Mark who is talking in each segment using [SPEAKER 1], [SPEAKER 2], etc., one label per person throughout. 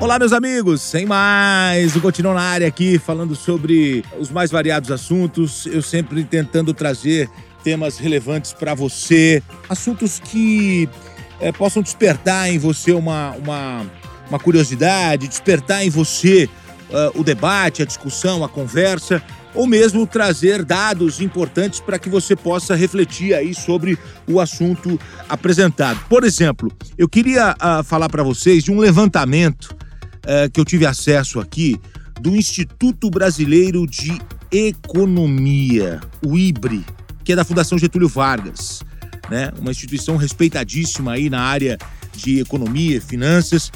[SPEAKER 1] Olá, meus amigos, sem mais, o Continuo na área aqui, falando sobre os mais variados assuntos, eu sempre tentando trazer temas relevantes para você, assuntos que é, possam despertar em você uma, uma, uma curiosidade, despertar em você uh, o debate, a discussão, a conversa, ou mesmo trazer dados importantes para que você possa refletir aí sobre o assunto apresentado. Por exemplo, eu queria uh, falar para vocês de um levantamento uh, que eu tive acesso aqui do Instituto Brasileiro de Economia, o IBRE, que é da Fundação Getúlio Vargas, né? Uma instituição respeitadíssima aí na área de economia, finanças.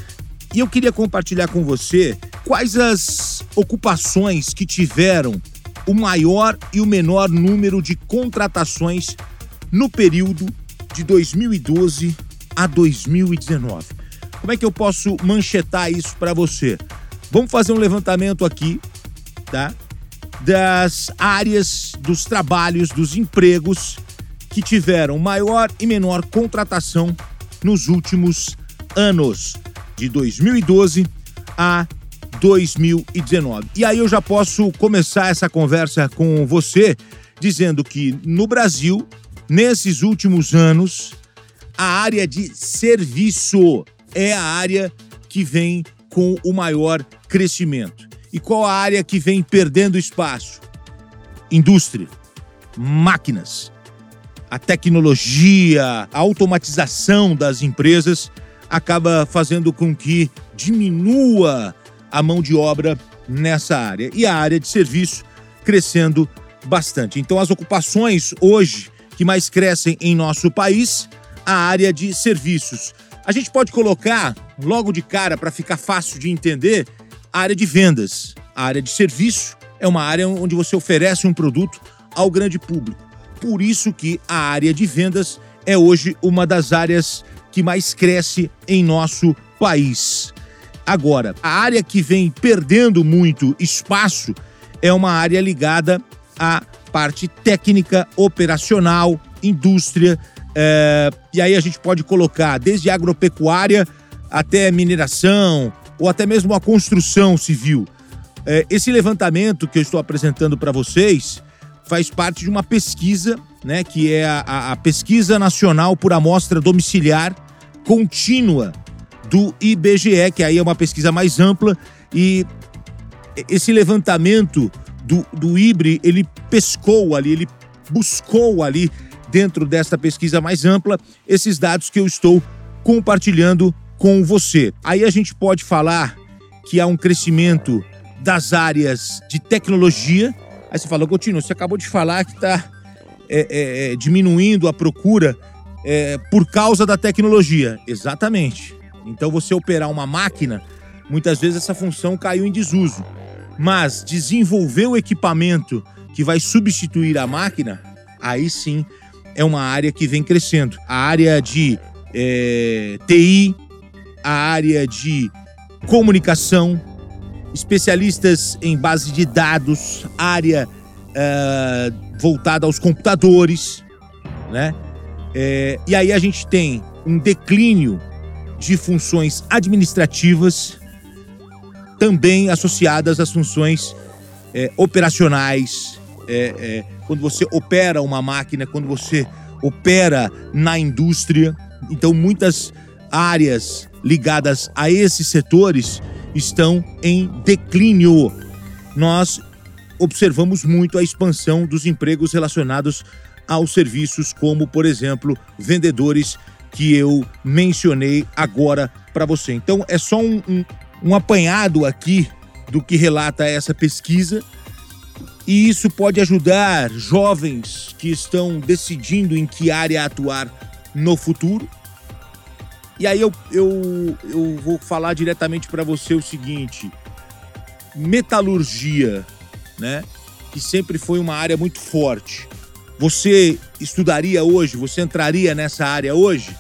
[SPEAKER 1] E eu queria compartilhar com você quais as ocupações que tiveram o maior e o menor número de contratações no período de 2012 a 2019. Como é que eu posso manchetar isso para você? Vamos fazer um levantamento aqui, tá? Das áreas, dos trabalhos, dos empregos que tiveram maior e menor contratação nos últimos anos, de 2012 a 2019. E aí eu já posso começar essa conversa com você dizendo que no Brasil, nesses últimos anos, a área de serviço é a área que vem com o maior crescimento. E qual a área que vem perdendo espaço? Indústria, máquinas. A tecnologia, a automatização das empresas acaba fazendo com que diminua a mão de obra nessa área. E a área de serviço crescendo bastante. Então, as ocupações hoje que mais crescem em nosso país, a área de serviços. A gente pode colocar logo de cara para ficar fácil de entender a área de vendas. A área de serviço é uma área onde você oferece um produto ao grande público. Por isso que a área de vendas é hoje uma das áreas que mais cresce em nosso país. Agora, a área que vem perdendo muito espaço é uma área ligada à parte técnica, operacional, indústria. É, e aí a gente pode colocar desde agropecuária até mineração ou até mesmo a construção civil. É, esse levantamento que eu estou apresentando para vocês faz parte de uma pesquisa, né, que é a, a Pesquisa Nacional por Amostra Domiciliar Contínua do IBGE, que aí é uma pesquisa mais ampla e esse levantamento do, do IBRE, ele pescou ali, ele buscou ali dentro desta pesquisa mais ampla esses dados que eu estou compartilhando com você. Aí a gente pode falar que há um crescimento das áreas de tecnologia. Aí você fala, Coutinho, você acabou de falar que está é, é, é, diminuindo a procura é, por causa da tecnologia. Exatamente. Então, você operar uma máquina, muitas vezes essa função caiu em desuso. Mas desenvolver o equipamento que vai substituir a máquina, aí sim é uma área que vem crescendo. A área de é, TI, a área de comunicação, especialistas em base de dados, área é, voltada aos computadores, né? É, e aí a gente tem um declínio de funções administrativas, também associadas às funções é, operacionais. É, é, quando você opera uma máquina, quando você opera na indústria. Então, muitas áreas ligadas a esses setores estão em declínio. Nós observamos muito a expansão dos empregos relacionados aos serviços, como, por exemplo, vendedores que eu mencionei agora para você. Então é só um, um, um apanhado aqui do que relata essa pesquisa. E isso pode ajudar jovens que estão decidindo em que área atuar no futuro. E aí eu, eu, eu vou falar diretamente para você o seguinte: metalurgia, né? Que sempre foi uma área muito forte. Você estudaria hoje? Você entraria nessa área hoje?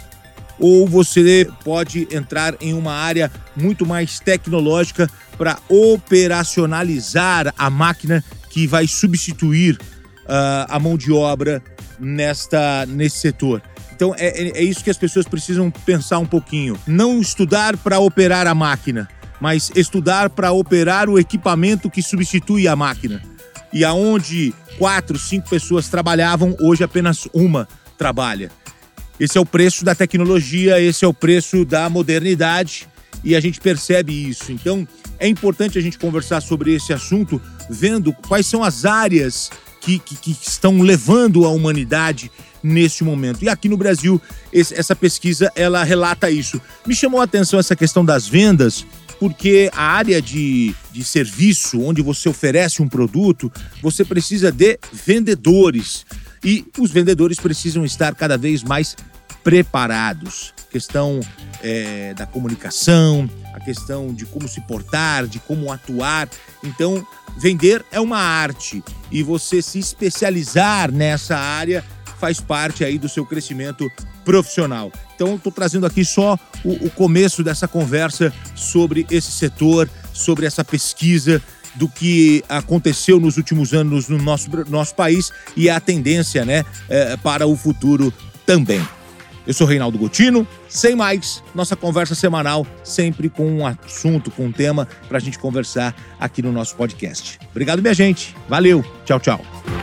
[SPEAKER 1] Ou você pode entrar em uma área muito mais tecnológica para operacionalizar a máquina que vai substituir uh, a mão de obra nesta, nesse setor? Então é, é, é isso que as pessoas precisam pensar um pouquinho. Não estudar para operar a máquina, mas estudar para operar o equipamento que substitui a máquina. E aonde quatro, cinco pessoas trabalhavam, hoje apenas uma trabalha. Esse é o preço da tecnologia, esse é o preço da modernidade e a gente percebe isso. Então, é importante a gente conversar sobre esse assunto, vendo quais são as áreas que, que, que estão levando a humanidade neste momento. E aqui no Brasil, esse, essa pesquisa ela relata isso. Me chamou a atenção essa questão das vendas, porque a área de, de serviço, onde você oferece um produto, você precisa de vendedores. E os vendedores precisam estar cada vez mais preparados. Questão é, da comunicação, a questão de como se portar, de como atuar. Então, vender é uma arte e você se especializar nessa área faz parte aí do seu crescimento profissional. Então, estou trazendo aqui só o, o começo dessa conversa sobre esse setor, sobre essa pesquisa do que aconteceu nos últimos anos no nosso, nosso país e a tendência né, é, para o futuro também. Eu sou Reinaldo Gotino, sem mais, nossa conversa semanal, sempre com um assunto, com um tema para a gente conversar aqui no nosso podcast. Obrigado, minha gente. Valeu. Tchau, tchau.